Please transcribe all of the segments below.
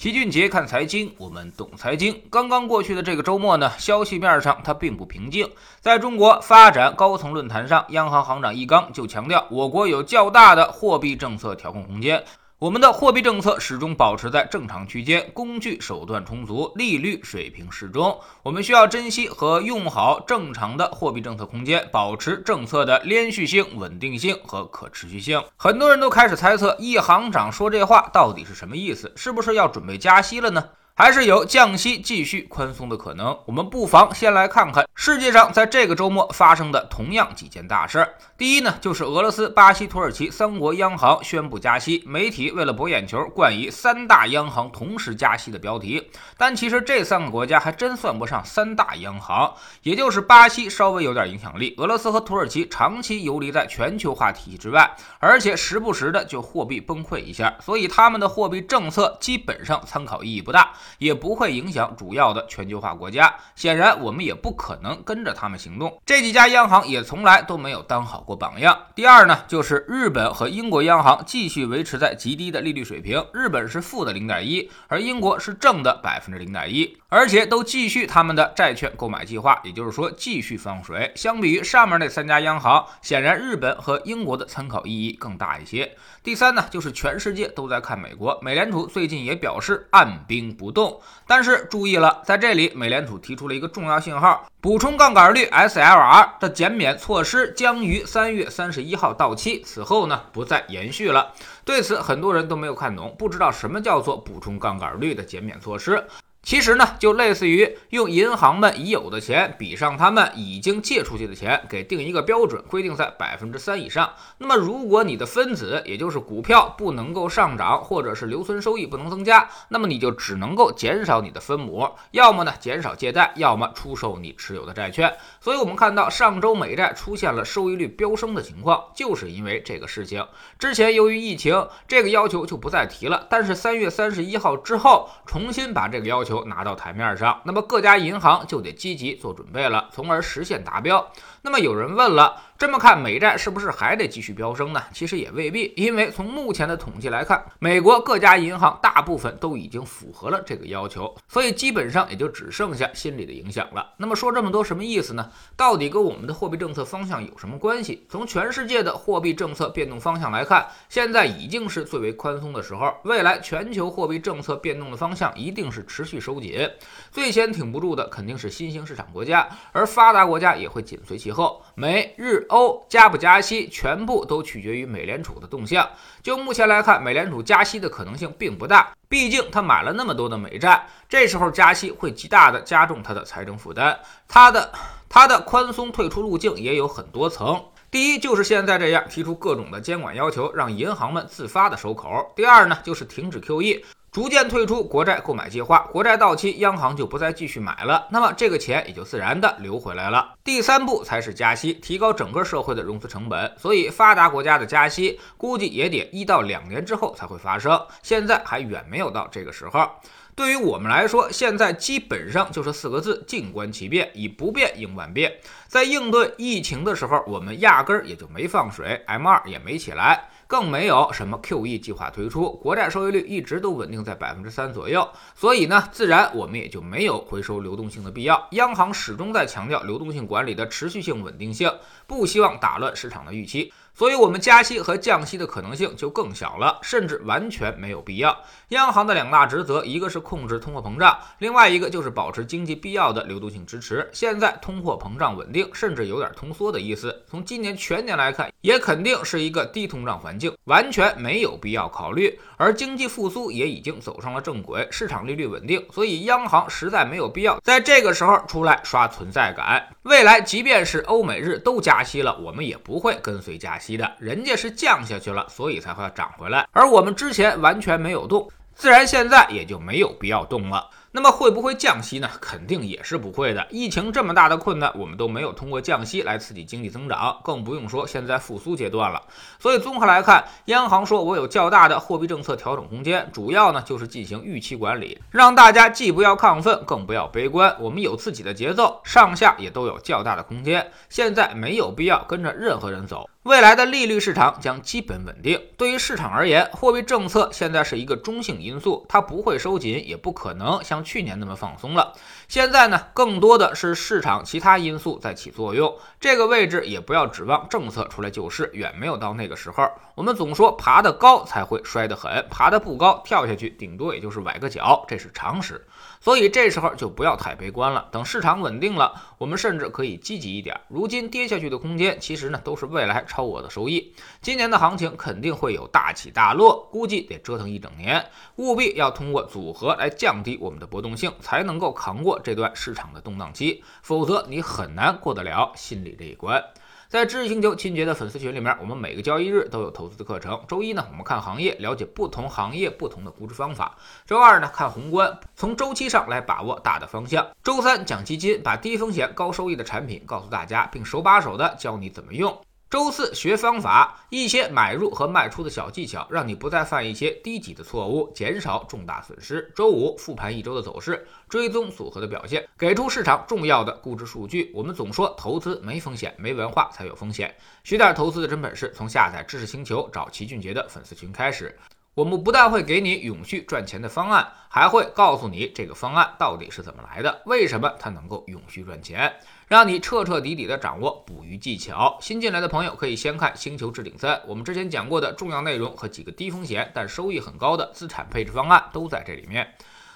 齐俊杰看财经，我们懂财经。刚刚过去的这个周末呢，消息面上它并不平静。在中国发展高层论坛上，央行行长易纲就强调，我国有较大的货币政策调控空间。我们的货币政策始终保持在正常区间，工具手段充足，利率水平适中。我们需要珍惜和用好正常的货币政策空间，保持政策的连续性、稳定性和可持续性。很多人都开始猜测，易行长说这话到底是什么意思？是不是要准备加息了呢？还是有降息继续宽松的可能。我们不妨先来看看世界上在这个周末发生的同样几件大事。第一呢，就是俄罗斯、巴西、土耳其三国央行宣布加息。媒体为了博眼球，冠以“三大央行同时加息”的标题。但其实这三个国家还真算不上三大央行，也就是巴西稍微有点影响力，俄罗斯和土耳其长期游离在全球化体系之外，而且时不时的就货币崩溃一下，所以他们的货币政策基本上参考意义不大。也不会影响主要的全球化国家。显然，我们也不可能跟着他们行动。这几家央行也从来都没有当好过榜样。第二呢，就是日本和英国央行继续维持在极低的利率水平，日本是负的零点一，而英国是正的百分之零点一，而且都继续他们的债券购买计划，也就是说继续放水。相比于上面那三家央行，显然日本和英国的参考意义更大一些。第三呢，就是全世界都在看美国，美联储最近也表示按兵不动。动，但是注意了，在这里，美联储提出了一个重要信号：补充杠杆率 （SLR） 的减免措施将于三月三十一号到期，此后呢不再延续了。对此，很多人都没有看懂，不知道什么叫做补充杠杆率的减免措施。其实呢，就类似于用银行们已有的钱比上他们已经借出去的钱，给定一个标准，规定在百分之三以上。那么，如果你的分子，也就是股票不能够上涨，或者是留存收益不能增加，那么你就只能够减少你的分母，要么呢减少借贷，要么出售你持有的债券。所以，我们看到上周美债出现了收益率飙升的情况，就是因为这个事情。之前由于疫情，这个要求就不再提了，但是三月三十一号之后，重新把这个要求。求拿到台面上，那么各家银行就得积极做准备了，从而实现达标。那么有人问了。这么看，美债是不是还得继续飙升呢？其实也未必，因为从目前的统计来看，美国各家银行大部分都已经符合了这个要求，所以基本上也就只剩下心理的影响了。那么说这么多什么意思呢？到底跟我们的货币政策方向有什么关系？从全世界的货币政策变动方向来看，现在已经是最为宽松的时候，未来全球货币政策变动的方向一定是持续收紧，最先挺不住的肯定是新兴市场国家，而发达国家也会紧随其以后，美日。欧加不加息，全部都取决于美联储的动向。就目前来看，美联储加息的可能性并不大，毕竟他买了那么多的美债，这时候加息会极大的加重他的财政负担。他的他的宽松退出路径也有很多层，第一就是现在这样提出各种的监管要求，让银行们自发的收口；第二呢，就是停止 QE。逐渐退出国债购买计划，国债到期，央行就不再继续买了，那么这个钱也就自然的流回来了。第三步才是加息，提高整个社会的融资成本。所以发达国家的加息估计也得一到两年之后才会发生，现在还远没有到这个时候。对于我们来说，现在基本上就是四个字：静观其变，以不变应万变。在应对疫情的时候，我们压根儿也就没放水，M2 也没起来。更没有什么 QE 计划推出，国债收益率一直都稳定在百分之三左右，所以呢，自然我们也就没有回收流动性的必要。央行始终在强调流动性管理的持续性、稳定性，不希望打乱市场的预期。所以，我们加息和降息的可能性就更小了，甚至完全没有必要。央行的两大职责，一个是控制通货膨胀，另外一个就是保持经济必要的流动性支持。现在通货膨胀稳定，甚至有点通缩的意思。从今年全年来看，也肯定是一个低通胀环境，完全没有必要考虑。而经济复苏也已经走上了正轨，市场利率稳定，所以央行实在没有必要在这个时候出来刷存在感。未来，即便是欧美日都加息了，我们也不会跟随加息。的，人家是降下去了，所以才会涨回来，而我们之前完全没有动，自然现在也就没有必要动了。那么会不会降息呢？肯定也是不会的。疫情这么大的困难，我们都没有通过降息来刺激经济增长，更不用说现在复苏阶段了。所以综合来看，央行说我有较大的货币政策调整空间，主要呢就是进行预期管理，让大家既不要亢奋，更不要悲观。我们有自己的节奏，上下也都有较大的空间。现在没有必要跟着任何人走。未来的利率市场将基本稳定。对于市场而言，货币政策现在是一个中性因素，它不会收紧，也不可能像去年那么放松了。现在呢，更多的是市场其他因素在起作用。这个位置也不要指望政策出来救市，远没有到那个时候。我们总说爬得高才会摔得狠，爬得不高跳下去，顶多也就是崴个脚，这是常识。所以这时候就不要太悲观了。等市场稳定了，我们甚至可以积极一点。如今跌下去的空间，其实呢都是未来超额的收益。今年的行情肯定会有大起大落，估计得折腾一整年。务必要通过组合来降低我们的波动性，才能够扛过这段市场的动荡期。否则你很难过得了心理这一关。在知识星球清洁的粉丝群里面，我们每个交易日都有投资的课程。周一呢，我们看行业，了解不同行业不同的估值方法；周二呢，看宏观，从周期上来把握大的方向；周三讲基金，把低风险高收益的产品告诉大家，并手把手的教你怎么用。周四学方法，一些买入和卖出的小技巧，让你不再犯一些低级的错误，减少重大损失。周五复盘一周的走势，追踪组合的表现，给出市场重要的估值数据。我们总说投资没风险，没文化才有风险。学点投资的真本事，从下载知识星球找齐俊杰的粉丝群开始。我们不但会给你永续赚钱的方案，还会告诉你这个方案到底是怎么来的，为什么它能够永续赚钱。让你彻彻底底的掌握捕鱼技巧。新进来的朋友可以先看《星球置顶三》，我们之前讲过的重要内容和几个低风险但收益很高的资产配置方案都在这里面。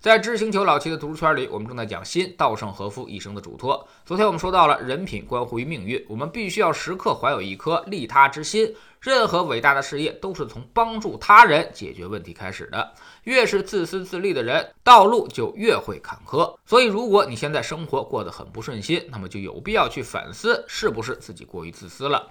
在知识星球老七的读书圈里，我们正在讲新稻盛和夫一生的嘱托。昨天我们说到了人品关乎于命运，我们必须要时刻怀有一颗利他之心。任何伟大的事业都是从帮助他人解决问题开始的。越是自私自利的人，道路就越会坎坷。所以，如果你现在生活过得很不顺心，那么就有必要去反思，是不是自己过于自私了。